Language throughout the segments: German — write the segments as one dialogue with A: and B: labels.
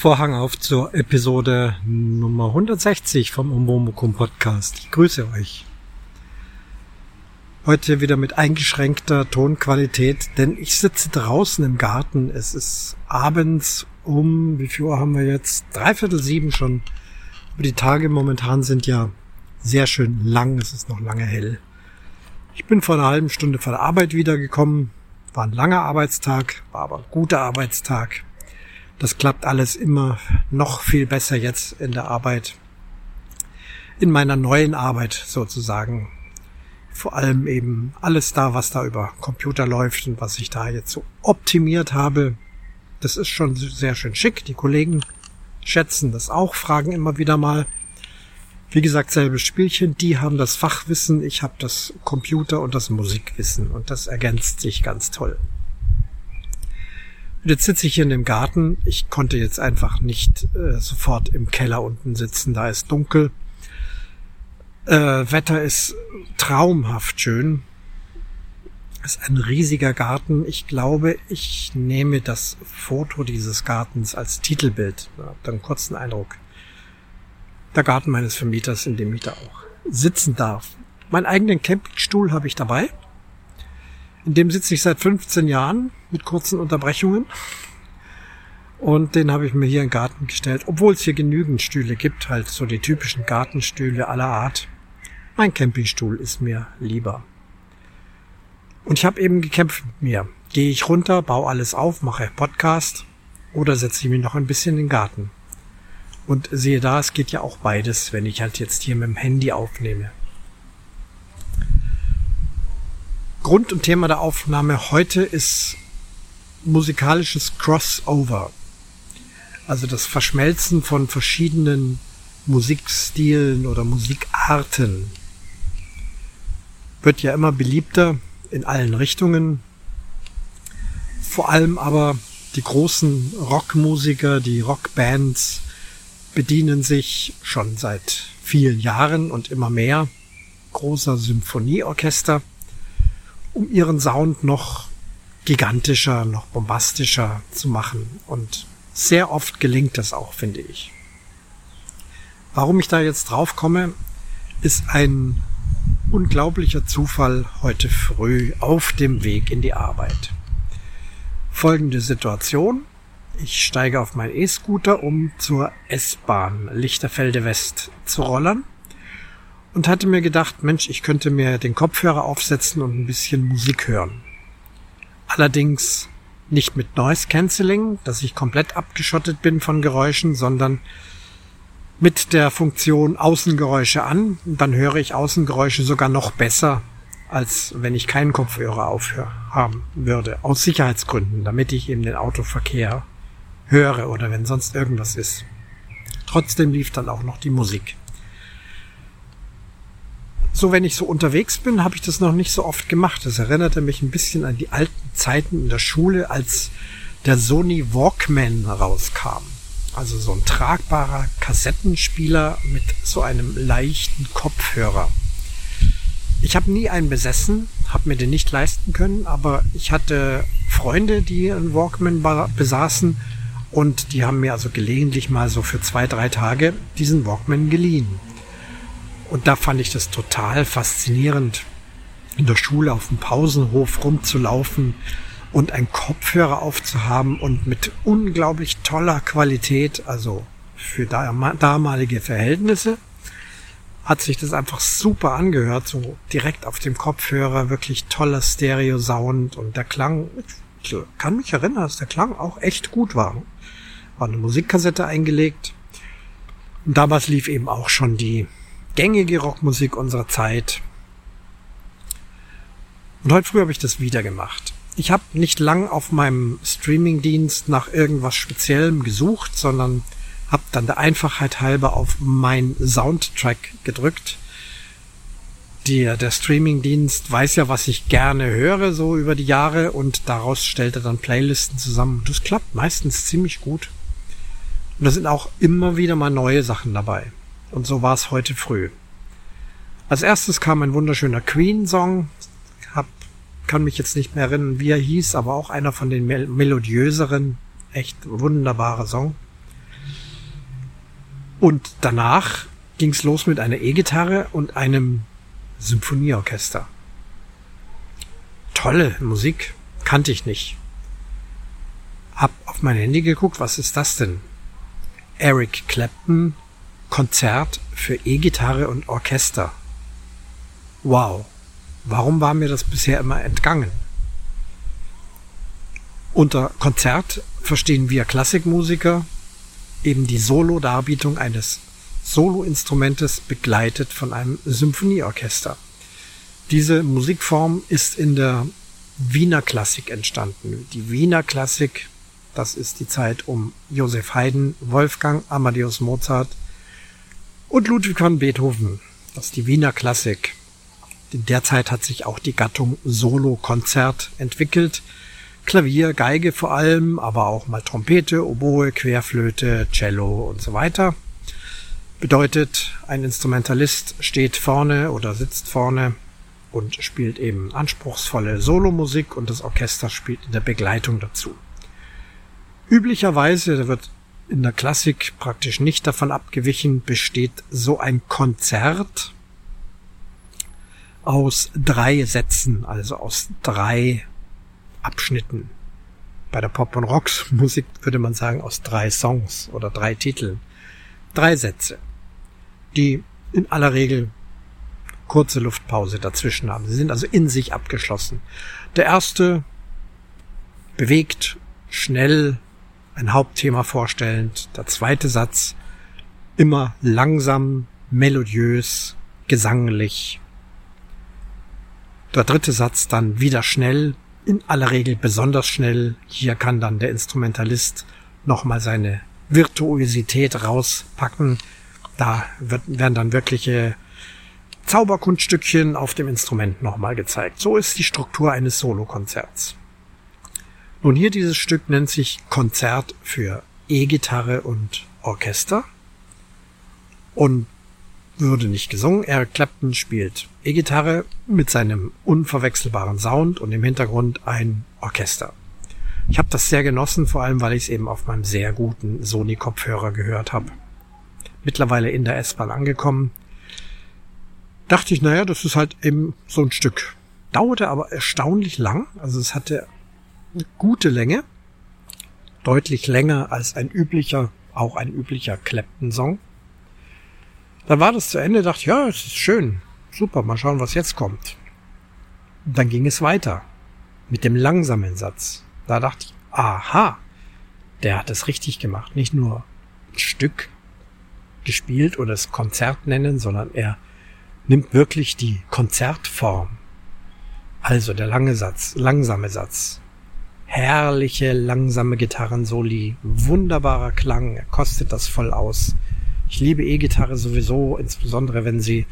A: Vorhang auf zur Episode Nummer 160 vom Umwomukum Podcast. Ich grüße euch. Heute wieder mit eingeschränkter Tonqualität, denn ich sitze draußen im Garten. Es ist abends um, wie viel Uhr haben wir jetzt? Dreiviertel sieben schon. Aber die Tage momentan sind ja sehr schön lang. Es ist noch lange hell. Ich bin vor einer halben Stunde von der Arbeit wiedergekommen. War ein langer Arbeitstag, war aber ein guter Arbeitstag. Das klappt alles immer noch viel besser jetzt in der Arbeit. In meiner neuen Arbeit sozusagen. Vor allem eben alles da, was da über Computer läuft und was ich da jetzt so optimiert habe. Das ist schon sehr schön schick. Die Kollegen schätzen das auch, fragen immer wieder mal. Wie gesagt, selbes Spielchen. Die haben das Fachwissen, ich habe das Computer und das Musikwissen und das ergänzt sich ganz toll. Jetzt sitze ich hier in dem Garten. Ich konnte jetzt einfach nicht äh, sofort im Keller unten sitzen. Da ist dunkel. Äh, Wetter ist traumhaft schön. Es ist ein riesiger Garten. Ich glaube, ich nehme das Foto dieses Gartens als Titelbild. Ich habe dann einen kurzen Eindruck. Der Garten meines Vermieters, in dem ich da auch sitzen darf. Meinen eigenen Campingstuhl habe ich dabei. In dem sitze ich seit 15 Jahren mit kurzen Unterbrechungen. Und den habe ich mir hier in den Garten gestellt, obwohl es hier genügend Stühle gibt, halt so die typischen Gartenstühle aller Art. Mein Campingstuhl ist mir lieber. Und ich habe eben gekämpft mit mir. Gehe ich runter, baue alles auf, mache Podcast oder setze ich mich noch ein bisschen in den Garten. Und sehe da, es geht ja auch beides, wenn ich halt jetzt hier mit dem Handy aufnehme. Grund und Thema der Aufnahme heute ist musikalisches Crossover. Also das Verschmelzen von verschiedenen Musikstilen oder Musikarten. Wird ja immer beliebter in allen Richtungen. Vor allem aber die großen Rockmusiker, die Rockbands bedienen sich schon seit vielen Jahren und immer mehr großer Symphonieorchester um ihren Sound noch gigantischer, noch bombastischer zu machen. Und sehr oft gelingt das auch, finde ich. Warum ich da jetzt drauf komme, ist ein unglaublicher Zufall heute früh auf dem Weg in die Arbeit. Folgende Situation. Ich steige auf meinen E-Scooter, um zur S-Bahn Lichterfelde West zu rollern und hatte mir gedacht, Mensch, ich könnte mir den Kopfhörer aufsetzen und ein bisschen Musik hören. Allerdings nicht mit Noise Cancelling, dass ich komplett abgeschottet bin von Geräuschen, sondern mit der Funktion Außengeräusche an. Dann höre ich Außengeräusche sogar noch besser, als wenn ich keinen Kopfhörer aufhaben würde. Aus Sicherheitsgründen, damit ich eben den Autoverkehr höre oder wenn sonst irgendwas ist. Trotzdem lief dann auch noch die Musik so wenn ich so unterwegs bin, habe ich das noch nicht so oft gemacht. Das erinnerte mich ein bisschen an die alten Zeiten in der Schule, als der Sony Walkman rauskam. Also so ein tragbarer Kassettenspieler mit so einem leichten Kopfhörer. Ich habe nie einen besessen, habe mir den nicht leisten können, aber ich hatte Freunde, die einen Walkman besaßen und die haben mir also gelegentlich mal so für zwei, drei Tage diesen Walkman geliehen. Und da fand ich das total faszinierend, in der Schule auf dem Pausenhof rumzulaufen und einen Kopfhörer aufzuhaben und mit unglaublich toller Qualität, also für damalige Verhältnisse, hat sich das einfach super angehört, so direkt auf dem Kopfhörer, wirklich toller Stereo-Sound und der Klang, ich kann mich erinnern, dass der Klang auch echt gut war. War eine Musikkassette eingelegt. Und damals lief eben auch schon die gängige Rockmusik unserer Zeit. Und heute früh habe ich das wieder gemacht. Ich habe nicht lang auf meinem Streamingdienst nach irgendwas Speziellem gesucht, sondern habe dann der Einfachheit halber auf mein Soundtrack gedrückt. Der, der Streamingdienst weiß ja, was ich gerne höre, so über die Jahre, und daraus stellt er dann Playlisten zusammen. Das klappt meistens ziemlich gut. Und da sind auch immer wieder mal neue Sachen dabei. Und so war es heute früh. Als erstes kam ein wunderschöner Queen-Song. Hab, kann mich jetzt nicht mehr erinnern, wie er hieß, aber auch einer von den mel melodiöseren, echt wunderbarer Song. Und danach ging's los mit einer E-Gitarre und einem Symphonieorchester. Tolle Musik, kannte ich nicht. Hab auf mein Handy geguckt, was ist das denn? Eric Clapton Konzert für E-Gitarre und Orchester. Wow, warum war mir das bisher immer entgangen? Unter Konzert verstehen wir Klassikmusiker eben die Solo-Darbietung eines Soloinstrumentes begleitet von einem Symphonieorchester. Diese Musikform ist in der Wiener Klassik entstanden. Die Wiener Klassik, das ist die Zeit um Joseph Haydn, Wolfgang Amadeus Mozart und Ludwig van Beethoven. Das ist die Wiener Klassik. In der Zeit hat sich auch die Gattung Solo-Konzert entwickelt. Klavier, Geige vor allem, aber auch mal Trompete, Oboe, Querflöte, Cello und so weiter. Bedeutet, ein Instrumentalist steht vorne oder sitzt vorne und spielt eben anspruchsvolle Solomusik und das Orchester spielt in der Begleitung dazu. Üblicherweise wird in der Klassik praktisch nicht davon abgewichen, besteht so ein Konzert aus drei Sätzen, also aus drei Abschnitten. Bei der Pop- und Rock-Musik würde man sagen aus drei Songs oder drei Titeln. Drei Sätze die in aller Regel kurze Luftpause dazwischen haben. Sie sind also in sich abgeschlossen. Der erste bewegt, schnell, ein Hauptthema vorstellend. Der zweite Satz immer langsam, melodiös, gesanglich. Der dritte Satz dann wieder schnell, in aller Regel besonders schnell. Hier kann dann der Instrumentalist nochmal seine Virtuosität rauspacken, da wird, werden dann wirkliche Zauberkunststückchen auf dem Instrument nochmal gezeigt. So ist die Struktur eines Solokonzerts. Nun hier dieses Stück nennt sich Konzert für E-Gitarre und Orchester und würde nicht gesungen. Eric Clapton spielt E-Gitarre mit seinem unverwechselbaren Sound und im Hintergrund ein Orchester. Ich habe das sehr genossen, vor allem weil ich es eben auf meinem sehr guten Sony-Kopfhörer gehört habe mittlerweile in der S-Bahn angekommen. Dachte ich, naja, das ist halt eben so ein Stück. Dauerte aber erstaunlich lang. Also es hatte gute Länge. Deutlich länger als ein üblicher, auch ein üblicher Clapton-Song. Dann war das zu Ende, dachte ich, ja, es ist schön. Super, mal schauen, was jetzt kommt. dann ging es weiter. Mit dem langsamen Satz. Da dachte ich, aha, der hat es richtig gemacht. Nicht nur ein Stück gespielt oder das Konzert nennen, sondern er nimmt wirklich die Konzertform. Also der lange Satz, langsame Satz. Herrliche, langsame Gitarrensoli, wunderbarer Klang, er kostet das voll aus. Ich liebe E-Gitarre sowieso, insbesondere wenn sie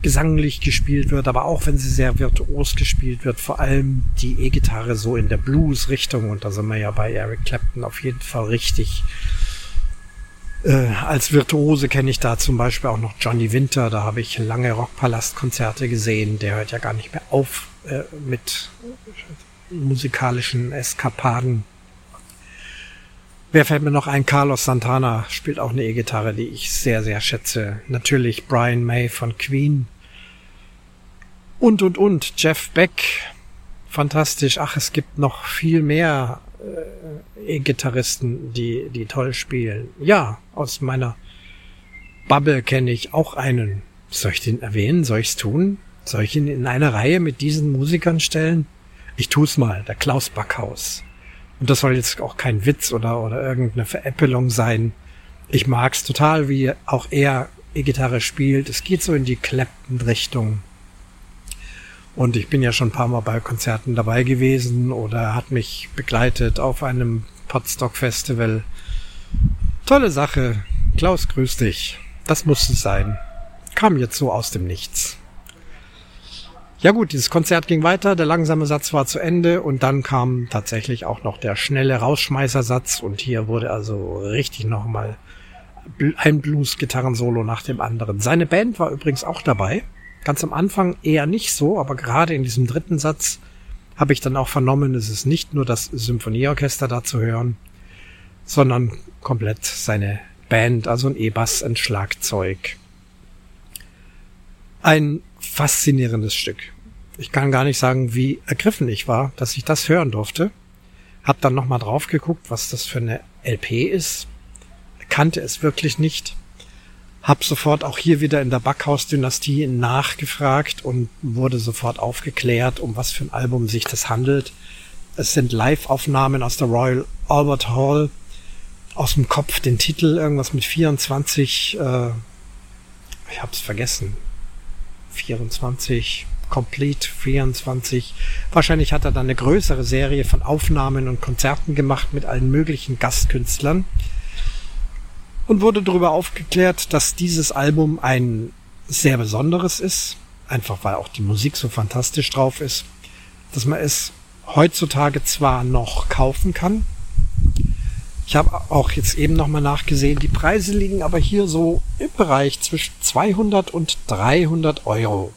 A: gesanglich gespielt wird, aber auch wenn sie sehr virtuos gespielt wird, vor allem die E-Gitarre so in der Blues-Richtung, und da sind wir ja bei Eric Clapton auf jeden Fall richtig. Äh, als Virtuose kenne ich da zum Beispiel auch noch Johnny Winter. Da habe ich lange Rockpalastkonzerte gesehen. Der hört ja gar nicht mehr auf äh, mit musikalischen Eskapaden. Wer fällt mir noch ein? Carlos Santana spielt auch eine E-Gitarre, die ich sehr, sehr schätze. Natürlich Brian May von Queen. Und, und, und. Jeff Beck. Fantastisch. Ach, es gibt noch viel mehr äh, E-Gitarristen, die, die toll spielen. Ja, aus meiner Bubble kenne ich auch einen. Soll ich den erwähnen? Soll ich's tun? Soll ich ihn in eine Reihe mit diesen Musikern stellen? Ich tu's mal, der Klaus Backhaus. Und das soll jetzt auch kein Witz oder, oder irgendeine Veräppelung sein. Ich mag's total, wie auch er E-Gitarre spielt. Es geht so in die Clapton-Richtung. Und ich bin ja schon ein paar Mal bei Konzerten dabei gewesen oder hat mich begleitet auf einem Podstock Festival. Tolle Sache. Klaus, grüß dich. Das muss es sein. Kam jetzt so aus dem Nichts. Ja gut, dieses Konzert ging weiter, der langsame Satz war zu Ende und dann kam tatsächlich auch noch der schnelle Rausschmeißersatz und hier wurde also richtig nochmal ein Blues-Gitarren-Solo nach dem anderen. Seine Band war übrigens auch dabei. Ganz am Anfang eher nicht so, aber gerade in diesem dritten Satz habe ich dann auch vernommen, es ist nicht nur das Symphonieorchester da zu hören, sondern komplett seine Band, also ein E-Bass, ein Schlagzeug. Ein faszinierendes Stück. Ich kann gar nicht sagen, wie ergriffen ich war, dass ich das hören durfte. Hab dann nochmal drauf geguckt, was das für eine LP ist. Kannte es wirklich nicht. Hab sofort auch hier wieder in der Backhaus-Dynastie nachgefragt und wurde sofort aufgeklärt, um was für ein Album sich das handelt. Es sind Live-Aufnahmen aus der Royal Albert Hall. Aus dem Kopf den Titel, irgendwas mit 24, äh, ich hab's vergessen. 24, Complete 24. Wahrscheinlich hat er dann eine größere Serie von Aufnahmen und Konzerten gemacht mit allen möglichen Gastkünstlern und wurde darüber aufgeklärt, dass dieses Album ein sehr besonderes ist, einfach weil auch die Musik so fantastisch drauf ist, dass man es heutzutage zwar noch kaufen kann. Ich habe auch jetzt eben nochmal nachgesehen, die Preise liegen aber hier so im Bereich zwischen 200 und 300 Euro.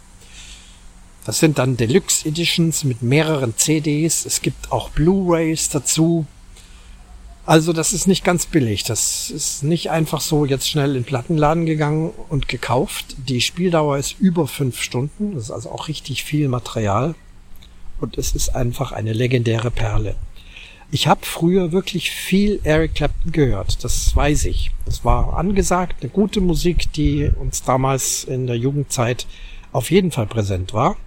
A: Das sind dann Deluxe Editions mit mehreren CDs. Es gibt auch Blu-rays dazu. Also das ist nicht ganz billig. Das ist nicht einfach so jetzt schnell in den Plattenladen gegangen und gekauft. Die Spieldauer ist über fünf Stunden. Das ist also auch richtig viel Material. Und es ist einfach eine legendäre Perle. Ich habe früher wirklich viel Eric Clapton gehört. Das weiß ich. Das war angesagt, eine gute Musik, die uns damals in der Jugendzeit auf jeden Fall präsent war.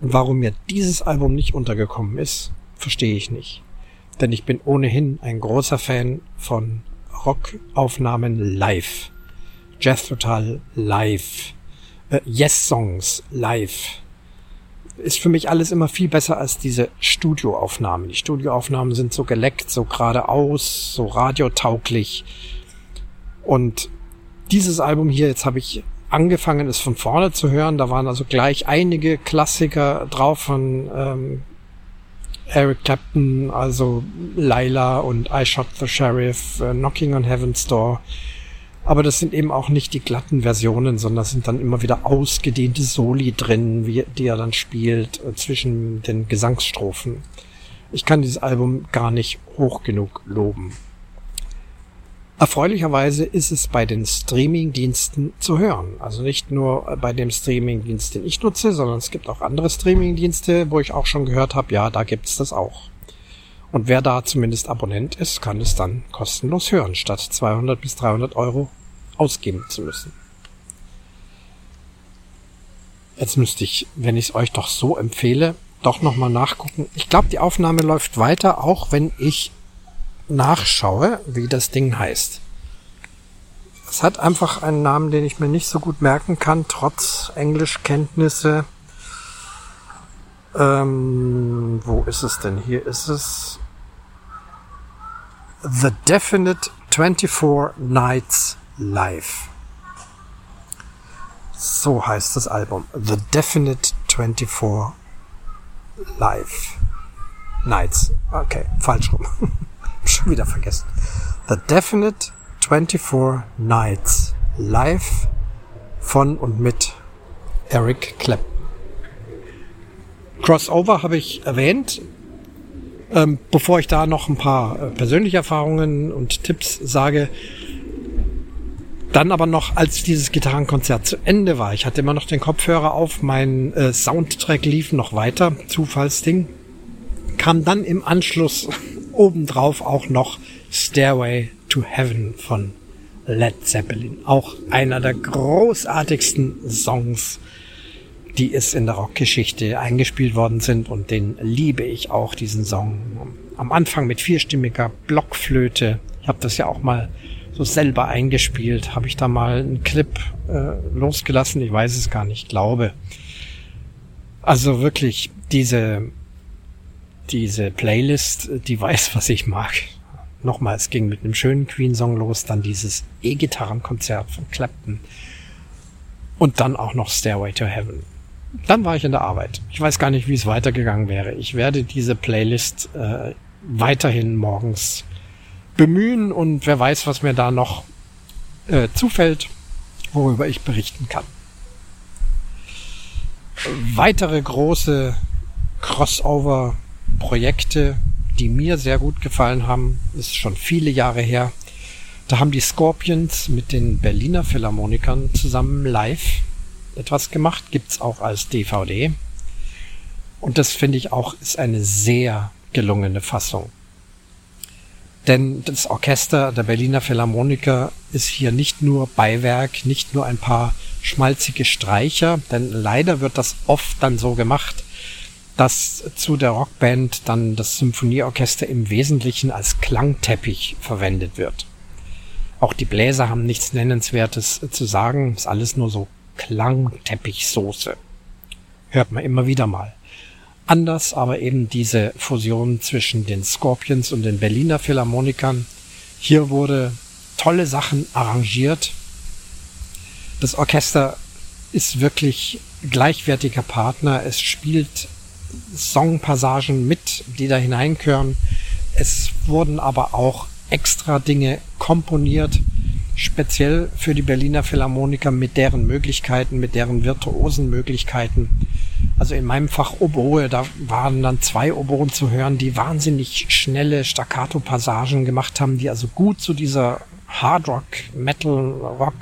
A: Und warum mir dieses Album nicht untergekommen ist, verstehe ich nicht denn ich bin ohnehin ein großer Fan von Rockaufnahmen live. Jazz Total live. Äh, yes Songs live. Ist für mich alles immer viel besser als diese Studioaufnahmen. Die Studioaufnahmen sind so geleckt, so geradeaus, so radiotauglich. Und dieses Album hier, jetzt habe ich angefangen, es von vorne zu hören. Da waren also gleich einige Klassiker drauf von ähm, Eric Clapton, also Lila und I Shot the Sheriff, uh, Knocking on Heaven's Door. Aber das sind eben auch nicht die glatten Versionen, sondern sind dann immer wieder ausgedehnte Soli drin, wie, die er dann spielt äh, zwischen den Gesangsstrophen. Ich kann dieses Album gar nicht hoch genug loben. Erfreulicherweise ist es bei den Streaming-Diensten zu hören. Also nicht nur bei dem Streaming-Dienst, den ich nutze, sondern es gibt auch andere Streaming-Dienste, wo ich auch schon gehört habe, ja, da gibt's das auch. Und wer da zumindest Abonnent ist, kann es dann kostenlos hören, statt 200 bis 300 Euro ausgeben zu müssen. Jetzt müsste ich, wenn ich es euch doch so empfehle, doch nochmal nachgucken. Ich glaube, die Aufnahme läuft weiter, auch wenn ich nachschaue, wie das Ding heißt. Es hat einfach einen Namen, den ich mir nicht so gut merken kann, trotz Englischkenntnisse. Ähm, wo ist es denn? Hier ist es The Definite 24 Nights Live. So heißt das Album. The Definite 24 Live. Nights. Okay, falsch rum. schon wieder vergessen. The Definite 24 Nights live von und mit Eric Clapton. Crossover habe ich erwähnt. Ähm, bevor ich da noch ein paar äh, persönliche Erfahrungen und Tipps sage, dann aber noch, als dieses Gitarrenkonzert zu Ende war, ich hatte immer noch den Kopfhörer auf, mein äh, Soundtrack lief noch weiter, Zufallsding, kam dann im Anschluss obendrauf auch noch Stairway to Heaven von Led Zeppelin. Auch einer der großartigsten Songs, die es in der Rockgeschichte eingespielt worden sind und den liebe ich auch, diesen Song. Am Anfang mit vierstimmiger Blockflöte. Ich habe das ja auch mal so selber eingespielt. Habe ich da mal einen Clip äh, losgelassen? Ich weiß es gar nicht, glaube. Also wirklich diese diese Playlist, die weiß, was ich mag. Nochmal, es ging mit einem schönen Queen-Song los, dann dieses E-Gitarrenkonzert von Clapton und dann auch noch Stairway to Heaven. Dann war ich in der Arbeit. Ich weiß gar nicht, wie es weitergegangen wäre. Ich werde diese Playlist äh, weiterhin morgens bemühen und wer weiß, was mir da noch äh, zufällt, worüber ich berichten kann. Weitere große Crossover Projekte, die mir sehr gut gefallen haben, ist schon viele Jahre her, Da haben die Scorpions mit den Berliner Philharmonikern zusammen live etwas gemacht, gibt's auch als DVD. Und das finde ich auch ist eine sehr gelungene Fassung. Denn das Orchester der Berliner Philharmoniker ist hier nicht nur Beiwerk, nicht nur ein paar schmalzige Streicher, denn leider wird das oft dann so gemacht, dass zu der Rockband dann das Symphonieorchester im Wesentlichen als Klangteppich verwendet wird. Auch die Bläser haben nichts Nennenswertes zu sagen, ist alles nur so Klangteppichsoße. Hört man immer wieder mal. Anders aber eben diese Fusion zwischen den Scorpions und den Berliner Philharmonikern. Hier wurde tolle Sachen arrangiert. Das Orchester ist wirklich gleichwertiger Partner. Es spielt Songpassagen mit, die da hineinkören. Es wurden aber auch extra Dinge komponiert, speziell für die Berliner Philharmoniker mit deren Möglichkeiten, mit deren virtuosen Möglichkeiten. Also in meinem Fach Oboe, da waren dann zwei Oboen zu hören, die wahnsinnig schnelle Staccato-Passagen gemacht haben, die also gut zu dieser Hard Rock, Metal Rock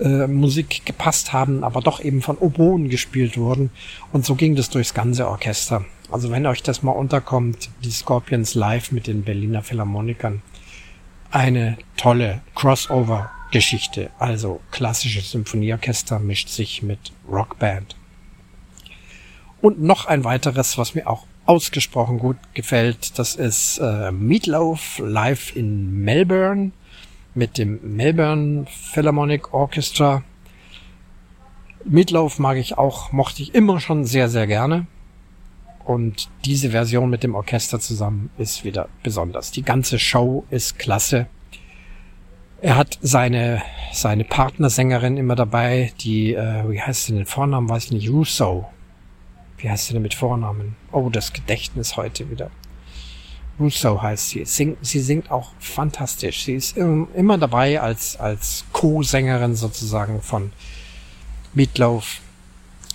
A: äh, Musik gepasst haben, aber doch eben von Oboen gespielt wurden. Und so ging das durchs ganze Orchester. Also wenn euch das mal unterkommt, die Scorpions live mit den Berliner Philharmonikern, eine tolle Crossover-Geschichte. Also klassisches Symphonieorchester mischt sich mit Rockband. Und noch ein weiteres, was mir auch ausgesprochen gut gefällt, das ist äh, Meatloaf live in Melbourne mit dem Melbourne Philharmonic Orchestra. Meatloaf mag ich auch, mochte ich immer schon sehr, sehr gerne. Und diese Version mit dem Orchester zusammen ist wieder besonders. Die ganze Show ist klasse. Er hat seine, seine Partnersängerin immer dabei, die, äh, wie heißt sie denn Vornamen, weiß ich nicht, Russo. Wie heißt sie denn mit Vornamen? Oh, das Gedächtnis heute wieder. Russo heißt sie. Sing, sie singt auch fantastisch. Sie ist immer dabei als, als Co-Sängerin sozusagen von Meatloaf.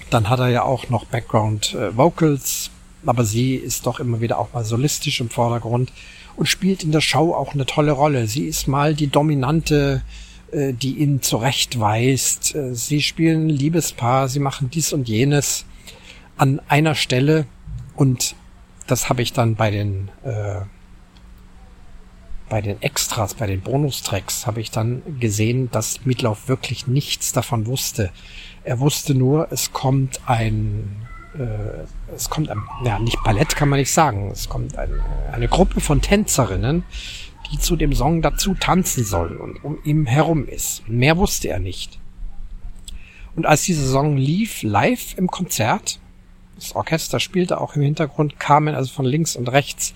A: Dann hat er ja auch noch Background äh, Vocals aber sie ist doch immer wieder auch mal solistisch im Vordergrund und spielt in der Show auch eine tolle Rolle. Sie ist mal die Dominante, äh, die ihn zurechtweist. Äh, sie spielen Liebespaar, sie machen dies und jenes an einer Stelle und das habe ich dann bei den äh, bei den Extras, bei den Bonustracks habe ich dann gesehen, dass Mietlauf wirklich nichts davon wusste. Er wusste nur, es kommt ein äh, es kommt, ein, ja, nicht Ballett kann man nicht sagen, es kommt ein, eine Gruppe von Tänzerinnen, die zu dem Song dazu tanzen soll und um ihn herum ist. Mehr wusste er nicht. Und als dieser Song lief, live im Konzert, das Orchester spielte auch im Hintergrund, kamen also von links und rechts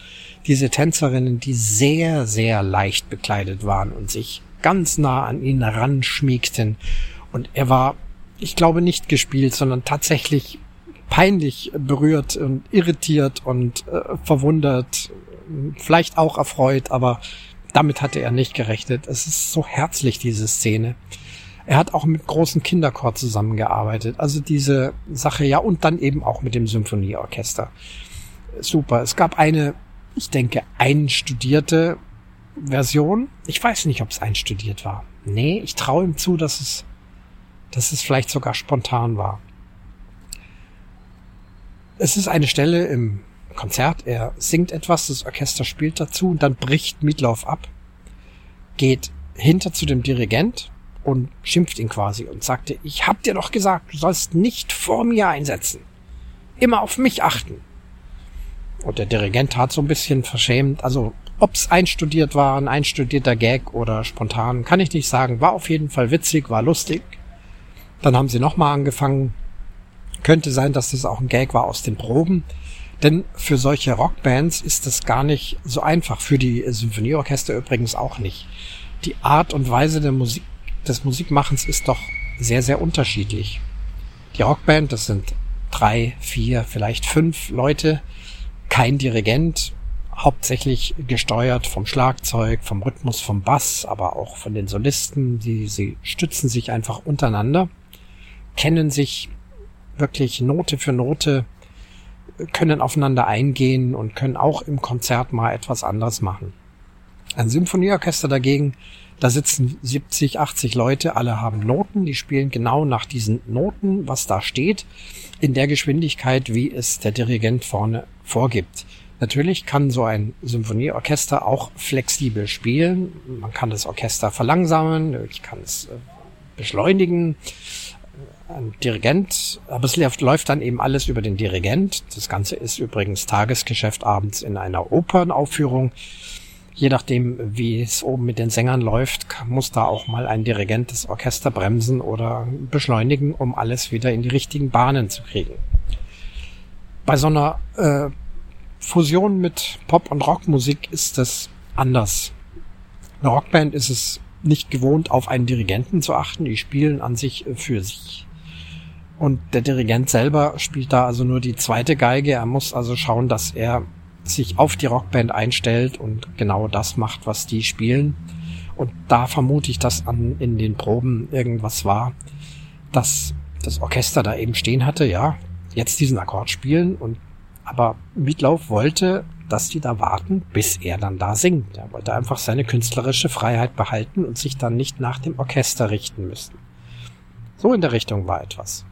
A: diese Tänzerinnen, die sehr, sehr leicht bekleidet waren und sich ganz nah an ihn heranschmiegten. Und er war, ich glaube, nicht gespielt, sondern tatsächlich peinlich berührt und irritiert und äh, verwundert, vielleicht auch erfreut, aber damit hatte er nicht gerechnet. Es ist so herzlich, diese Szene. Er hat auch mit großen Kinderchor zusammengearbeitet. Also diese Sache, ja, und dann eben auch mit dem Symphonieorchester. Super. Es gab eine, ich denke, einstudierte Version. Ich weiß nicht, ob es einstudiert war. Nee, ich traue ihm zu, dass es, dass es vielleicht sogar spontan war. Es ist eine Stelle im Konzert, er singt etwas, das Orchester spielt dazu und dann bricht Mietlauf ab, geht hinter zu dem Dirigent und schimpft ihn quasi und sagte, ich hab dir doch gesagt, du sollst nicht vor mir einsetzen. Immer auf mich achten. Und der Dirigent hat so ein bisschen verschämt, also ob's einstudiert war, ein einstudierter Gag oder spontan, kann ich nicht sagen, war auf jeden Fall witzig, war lustig. Dann haben sie nochmal angefangen, könnte sein, dass das auch ein Gag war aus den Proben. Denn für solche Rockbands ist das gar nicht so einfach. Für die Symphonieorchester übrigens auch nicht. Die Art und Weise der Musik, des Musikmachens ist doch sehr, sehr unterschiedlich. Die Rockband, das sind drei, vier, vielleicht fünf Leute, kein Dirigent, hauptsächlich gesteuert vom Schlagzeug, vom Rhythmus, vom Bass, aber auch von den Solisten. Die, sie stützen sich einfach untereinander, kennen sich wirklich Note für Note können aufeinander eingehen und können auch im Konzert mal etwas anderes machen. Ein Symphonieorchester dagegen, da sitzen 70, 80 Leute, alle haben Noten, die spielen genau nach diesen Noten, was da steht, in der Geschwindigkeit, wie es der Dirigent vorne vorgibt. Natürlich kann so ein Symphonieorchester auch flexibel spielen. Man kann das Orchester verlangsamen, ich kann es äh, beschleunigen. Ein Dirigent, aber es läuft dann eben alles über den Dirigent. Das Ganze ist übrigens Tagesgeschäft abends in einer Opernaufführung. Je nachdem, wie es oben mit den Sängern läuft, muss da auch mal ein Dirigent das Orchester bremsen oder beschleunigen, um alles wieder in die richtigen Bahnen zu kriegen. Bei so einer äh, Fusion mit Pop- und Rockmusik ist das anders. Eine Rockband ist es nicht gewohnt, auf einen Dirigenten zu achten. Die spielen an sich für sich. Und der Dirigent selber spielt da also nur die zweite Geige. Er muss also schauen, dass er sich auf die Rockband einstellt und genau das macht, was die spielen. Und da vermute ich, dass an, in den Proben irgendwas war, dass das Orchester da eben stehen hatte, ja, jetzt diesen Akkord spielen und aber Mietlauf wollte, dass die da warten, bis er dann da singt. Er wollte einfach seine künstlerische Freiheit behalten und sich dann nicht nach dem Orchester richten müssen. So in der Richtung war etwas.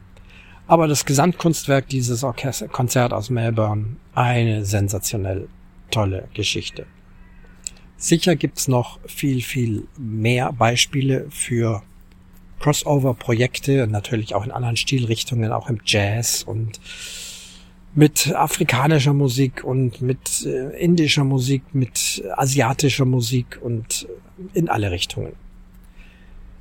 A: Aber das Gesamtkunstwerk dieses Orchester Konzert aus Melbourne, eine sensationell tolle Geschichte. Sicher gibt's noch viel, viel mehr Beispiele für Crossover-Projekte, natürlich auch in anderen Stilrichtungen, auch im Jazz und mit afrikanischer Musik und mit äh, indischer Musik, mit asiatischer Musik und in alle Richtungen.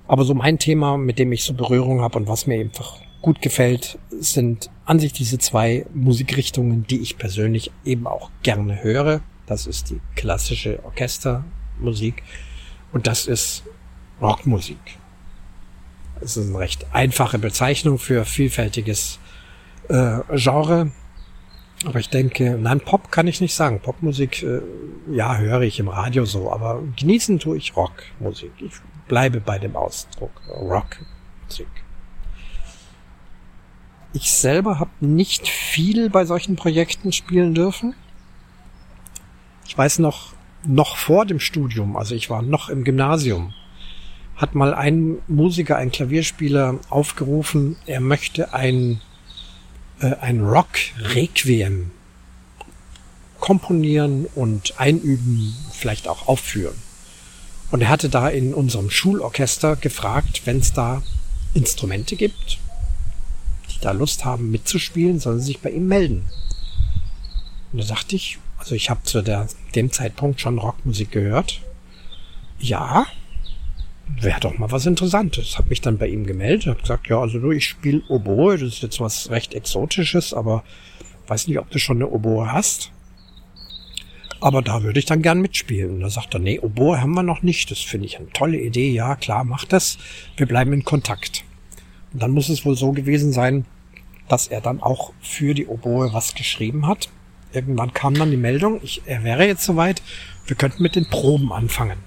A: Aber so mein Thema, mit dem ich so Berührung habe und was mir einfach gut gefällt, sind an sich diese zwei Musikrichtungen, die ich persönlich eben auch gerne höre. Das ist die klassische Orchestermusik und das ist Rockmusik. Es ist eine recht einfache Bezeichnung für vielfältiges äh, Genre. Aber ich denke, nein, Pop kann ich nicht sagen. Popmusik, äh, ja, höre ich im Radio so, aber genießen tue ich Rockmusik. Ich bleibe bei dem Ausdruck Rockmusik. Ich selber habe nicht viel bei solchen Projekten spielen dürfen. Ich weiß noch, noch vor dem Studium, also ich war noch im Gymnasium, hat mal ein Musiker, ein Klavierspieler aufgerufen, er möchte ein äh, ein Rock-Requiem komponieren und einüben, vielleicht auch aufführen. Und er hatte da in unserem Schulorchester gefragt, wenn es da Instrumente gibt, da Lust haben mitzuspielen, sollen sie sich bei ihm melden. Und da sagte ich, also ich habe zu der, dem Zeitpunkt schon Rockmusik gehört. Ja, wäre doch mal was Interessantes. Hab mich dann bei ihm gemeldet, hab gesagt, ja, also du, ich spiele Oboe, das ist jetzt was recht Exotisches, aber weiß nicht, ob du schon eine Oboe hast. Aber da würde ich dann gern mitspielen. Und da sagt er, nee, Oboe haben wir noch nicht. Das finde ich eine tolle Idee. Ja, klar, mach das. Wir bleiben in Kontakt. Und dann muss es wohl so gewesen sein, dass er dann auch für die Oboe was geschrieben hat. Irgendwann kam dann die Meldung, ich, er wäre jetzt soweit, wir könnten mit den Proben anfangen.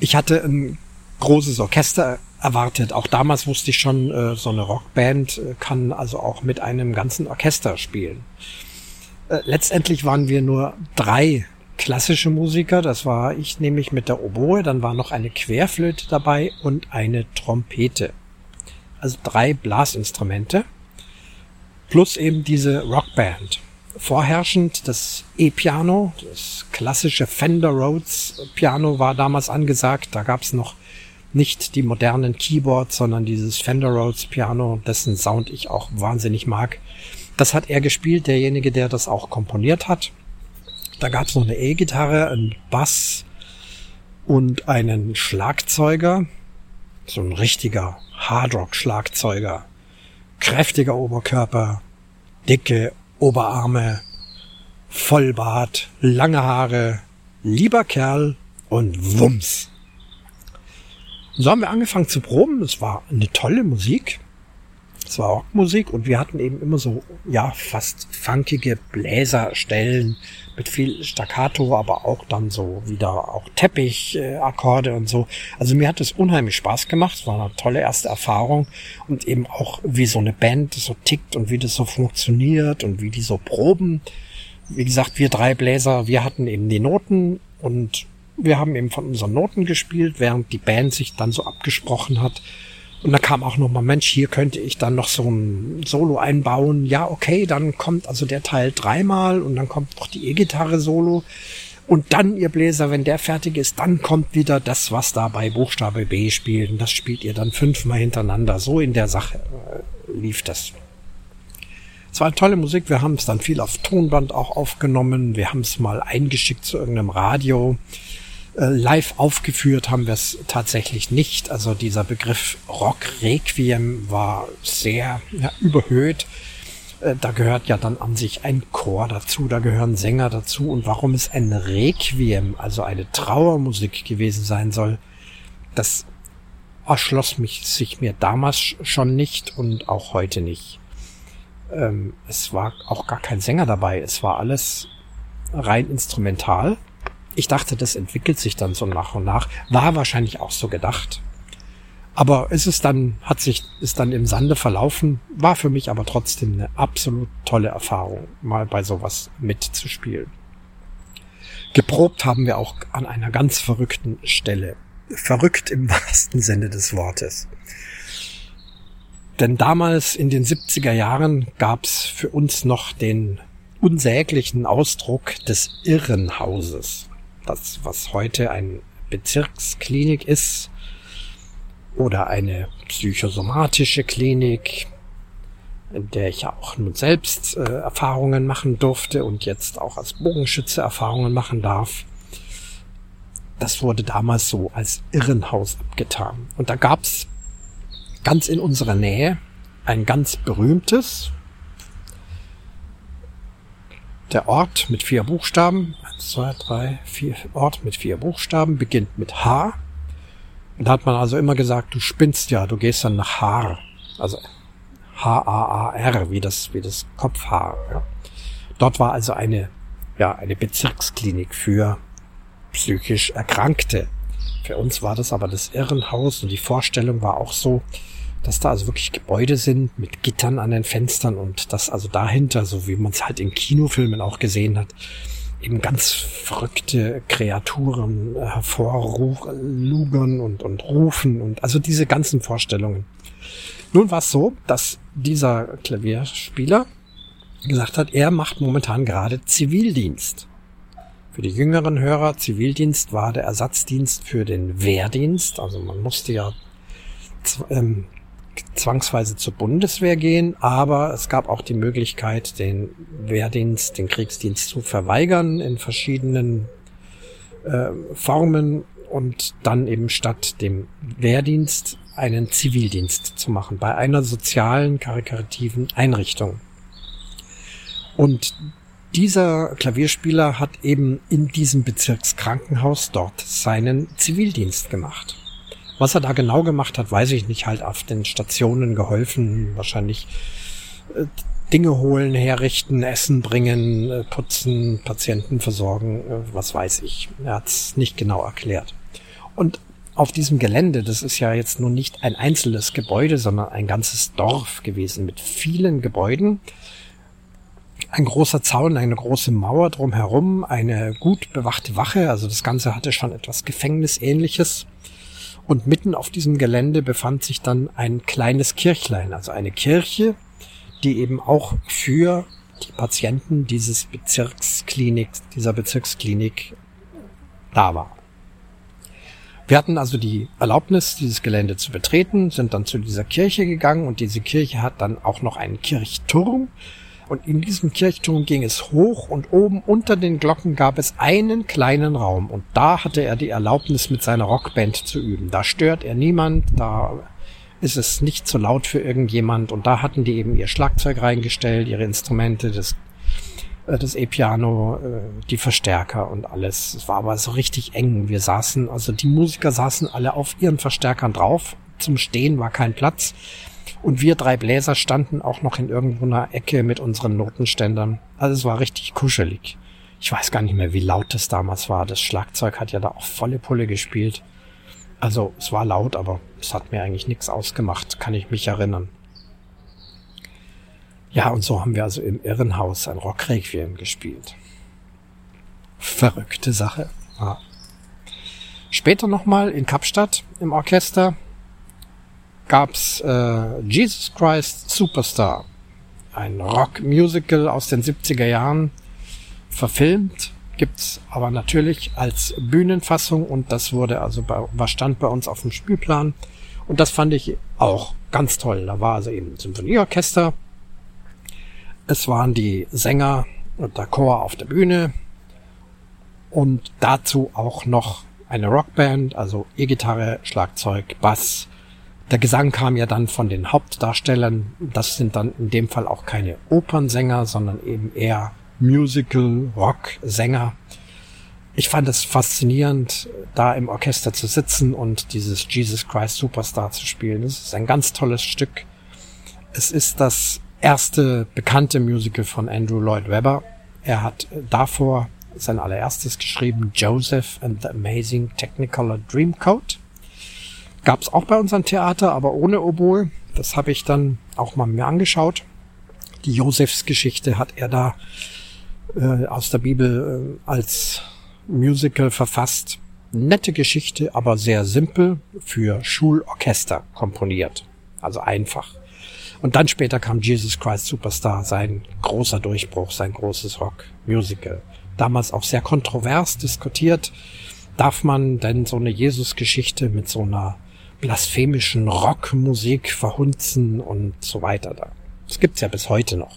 A: Ich hatte ein großes Orchester erwartet. Auch damals wusste ich schon, äh, so eine Rockband äh, kann also auch mit einem ganzen Orchester spielen. Äh, letztendlich waren wir nur drei klassische Musiker. Das war ich nämlich mit der Oboe, dann war noch eine Querflöte dabei und eine Trompete. Also drei Blasinstrumente. Plus eben diese Rockband vorherrschend das E-Piano, das klassische Fender Rhodes Piano war damals angesagt. Da gab es noch nicht die modernen Keyboards, sondern dieses Fender Rhodes Piano, dessen Sound ich auch wahnsinnig mag. Das hat er gespielt, derjenige, der das auch komponiert hat. Da gab es noch eine E-Gitarre, einen Bass und einen Schlagzeuger, so ein richtiger Hardrock-Schlagzeuger, kräftiger Oberkörper, dicke Oberarme, Vollbart, lange Haare, lieber Kerl und Wumms. So haben wir angefangen zu proben. Es war eine tolle Musik. Es war Rockmusik und wir hatten eben immer so, ja, fast funkige Bläserstellen mit viel Staccato, aber auch dann so wieder auch Teppichakkorde und so. Also mir hat es unheimlich Spaß gemacht. Es war eine tolle erste Erfahrung und eben auch wie so eine Band so tickt und wie das so funktioniert und wie die so proben. Wie gesagt, wir drei Bläser, wir hatten eben die Noten Und wir haben eben von unseren Noten gespielt, während die Band sich dann so abgesprochen hat. Und da kam auch noch mal, Mensch, hier könnte ich dann noch so ein Solo einbauen. Ja, okay, dann kommt also der Teil dreimal und dann kommt noch die E-Gitarre Solo. Und dann, ihr Bläser, wenn der fertig ist, dann kommt wieder das, was da bei Buchstabe B spielt. Und das spielt ihr dann fünfmal hintereinander. So in der Sache äh, lief das. Es war tolle Musik. Wir haben es dann viel auf Tonband auch aufgenommen. Wir haben es mal eingeschickt zu irgendeinem Radio. Äh, live aufgeführt haben wir es tatsächlich nicht. Also dieser Begriff Rock Requiem war sehr ja, überhöht. Äh, da gehört ja dann an sich ein Chor dazu, da gehören Sänger dazu. Und warum es ein Requiem, also eine Trauermusik gewesen sein soll, das erschloss mich sich mir damals schon nicht und auch heute nicht. Ähm, es war auch gar kein Sänger dabei. Es war alles rein instrumental. Ich dachte, das entwickelt sich dann so nach und nach. War wahrscheinlich auch so gedacht. Aber es ist dann, hat sich, ist dann im Sande verlaufen, war für mich aber trotzdem eine absolut tolle Erfahrung, mal bei sowas mitzuspielen. Geprobt haben wir auch an einer ganz verrückten Stelle. Verrückt im wahrsten Sinne des Wortes. Denn damals in den 70er Jahren gab's für uns noch den unsäglichen Ausdruck des Irrenhauses. Das, was heute ein Bezirksklinik ist oder eine psychosomatische Klinik, in der ich ja auch nun selbst äh, Erfahrungen machen durfte und jetzt auch als Bogenschütze Erfahrungen machen darf. Das wurde damals so als Irrenhaus abgetan. Und da gab's ganz in unserer Nähe ein ganz berühmtes. Der Ort mit vier Buchstaben, eins, zwei, drei, vier, Ort mit vier Buchstaben, beginnt mit H. Und da hat man also immer gesagt, du spinnst ja, du gehst dann nach Haar. Also H-A-A-R, wie das, wie das Kopfhaar. Ja. Dort war also eine, ja, eine Bezirksklinik für psychisch Erkrankte. Für uns war das aber das Irrenhaus und die Vorstellung war auch so, dass da also wirklich Gebäude sind mit Gittern an den Fenstern und das also dahinter, so wie man es halt in Kinofilmen auch gesehen hat, eben ganz verrückte Kreaturen hervorlugern und, und rufen und also diese ganzen Vorstellungen. Nun war es so, dass dieser Klavierspieler gesagt hat, er macht momentan gerade Zivildienst. Für die jüngeren Hörer, Zivildienst war der Ersatzdienst für den Wehrdienst. Also man musste ja ähm, zwangsweise zur Bundeswehr gehen, aber es gab auch die Möglichkeit, den Wehrdienst, den Kriegsdienst zu verweigern in verschiedenen äh, Formen und dann eben statt dem Wehrdienst einen Zivildienst zu machen bei einer sozialen, karikativen Einrichtung. Und dieser Klavierspieler hat eben in diesem Bezirkskrankenhaus dort seinen Zivildienst gemacht. Was er da genau gemacht hat, weiß ich nicht. Halt auf den Stationen geholfen, wahrscheinlich äh, Dinge holen, herrichten, Essen bringen, äh, putzen, Patienten versorgen, äh, was weiß ich. Er hat es nicht genau erklärt. Und auf diesem Gelände, das ist ja jetzt nun nicht ein einzelnes Gebäude, sondern ein ganzes Dorf gewesen mit vielen Gebäuden. Ein großer Zaun, eine große Mauer drumherum, eine gut bewachte Wache, also das Ganze hatte schon etwas Gefängnisähnliches. Und mitten auf diesem Gelände befand sich dann ein kleines Kirchlein, also eine Kirche, die eben auch für die Patienten dieses Bezirksklinik, dieser Bezirksklinik da war. Wir hatten also die Erlaubnis, dieses Gelände zu betreten, sind dann zu dieser Kirche gegangen und diese Kirche hat dann auch noch einen Kirchturm, und in diesem Kirchturm ging es hoch und oben unter den Glocken gab es einen kleinen Raum. Und da hatte er die Erlaubnis, mit seiner Rockband zu üben. Da stört er niemand, da ist es nicht zu laut für irgendjemand. Und da hatten die eben ihr Schlagzeug reingestellt, ihre Instrumente, das äh, das E-Piano, äh, die Verstärker und alles. Es war aber so richtig eng. Wir saßen, also die Musiker saßen alle auf ihren Verstärkern drauf. Zum Stehen war kein Platz. Und wir drei Bläser standen auch noch in irgendeiner Ecke mit unseren Notenständern. Also es war richtig kuschelig. Ich weiß gar nicht mehr, wie laut das damals war. Das Schlagzeug hat ja da auch volle Pulle gespielt. Also es war laut, aber es hat mir eigentlich nichts ausgemacht, kann ich mich erinnern. Ja, und so haben wir also im Irrenhaus ein Rockrequiem gespielt. Verrückte Sache. Ja. Später nochmal in Kapstadt im Orchester gab's äh, Jesus Christ Superstar, ein Rock-Musical aus den 70er Jahren, verfilmt, gibt's aber natürlich als Bühnenfassung und das wurde also bei, was stand bei uns auf dem Spielplan und das fand ich auch ganz toll. Da war also eben Symphonieorchester, es waren die Sänger und der Chor auf der Bühne und dazu auch noch eine Rockband, also E-Gitarre, Schlagzeug, Bass. Der Gesang kam ja dann von den Hauptdarstellern. Das sind dann in dem Fall auch keine Opernsänger, sondern eben eher Musical, Rock, Sänger. Ich fand es faszinierend, da im Orchester zu sitzen und dieses Jesus Christ Superstar zu spielen. Es ist ein ganz tolles Stück. Es ist das erste bekannte Musical von Andrew Lloyd Webber. Er hat davor sein allererstes geschrieben, Joseph and the Amazing Technicolor Dreamcoat. Gab es auch bei unserem Theater, aber ohne Oboe. Das habe ich dann auch mal mir angeschaut. Die Josefs-Geschichte hat er da äh, aus der Bibel äh, als Musical verfasst. Nette Geschichte, aber sehr simpel für Schulorchester komponiert. Also einfach. Und dann später kam Jesus Christ Superstar, sein großer Durchbruch, sein großes Rock-Musical damals auch sehr kontrovers diskutiert. Darf man denn so eine Jesus-Geschichte mit so einer blasphemischen Rockmusik verhunzen und so weiter da? Das gibt's ja bis heute noch.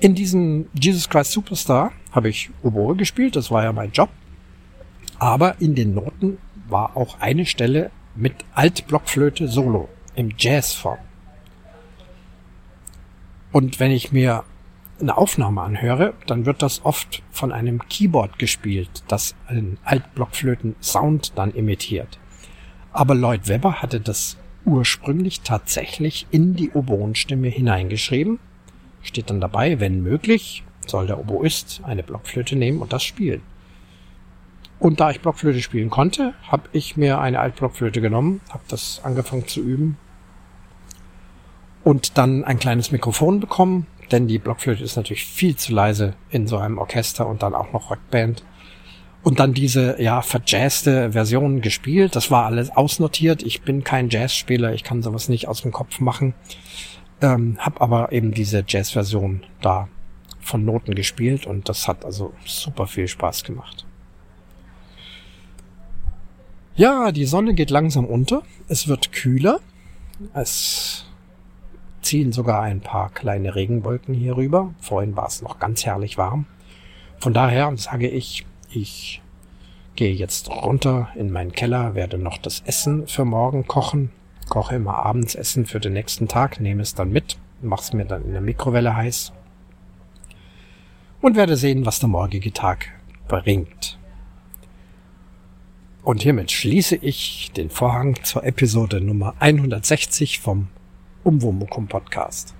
A: In diesem Jesus Christ Superstar habe ich Oboe gespielt, das war ja mein Job. Aber in den Noten war auch eine Stelle mit Altblockflöte Solo im Jazzform. Und wenn ich mir eine Aufnahme anhöre, dann wird das oft von einem Keyboard gespielt, das einen Altblockflöten-Sound dann imitiert. Aber Lloyd Webber hatte das ursprünglich tatsächlich in die Oboenstimme hineingeschrieben. Steht dann dabei, wenn möglich, soll der Oboist eine Blockflöte nehmen und das spielen. Und da ich Blockflöte spielen konnte, habe ich mir eine Altblockflöte genommen, habe das angefangen zu üben und dann ein kleines Mikrofon bekommen, denn die Blockflöte ist natürlich viel zu leise in so einem Orchester und dann auch noch Rockband. Und dann diese, ja, verjazzte Version gespielt. Das war alles ausnotiert. Ich bin kein Jazzspieler, ich kann sowas nicht aus dem Kopf machen. Ähm, hab aber eben diese Jazzversion da von Noten gespielt und das hat also super viel Spaß gemacht. Ja, die Sonne geht langsam unter. Es wird kühler. Es ziehen sogar ein paar kleine Regenwolken hier rüber. Vorhin war es noch ganz herrlich warm. Von daher sage ich, ich gehe jetzt runter in meinen Keller, werde noch das Essen für morgen kochen, koche immer abends Essen für den nächsten Tag, nehme es dann mit, mache es mir dann in der Mikrowelle heiß und werde sehen, was der morgige Tag bringt. Und hiermit schließe ich den Vorhang zur Episode Nummer 160 vom Umwomukum Podcast.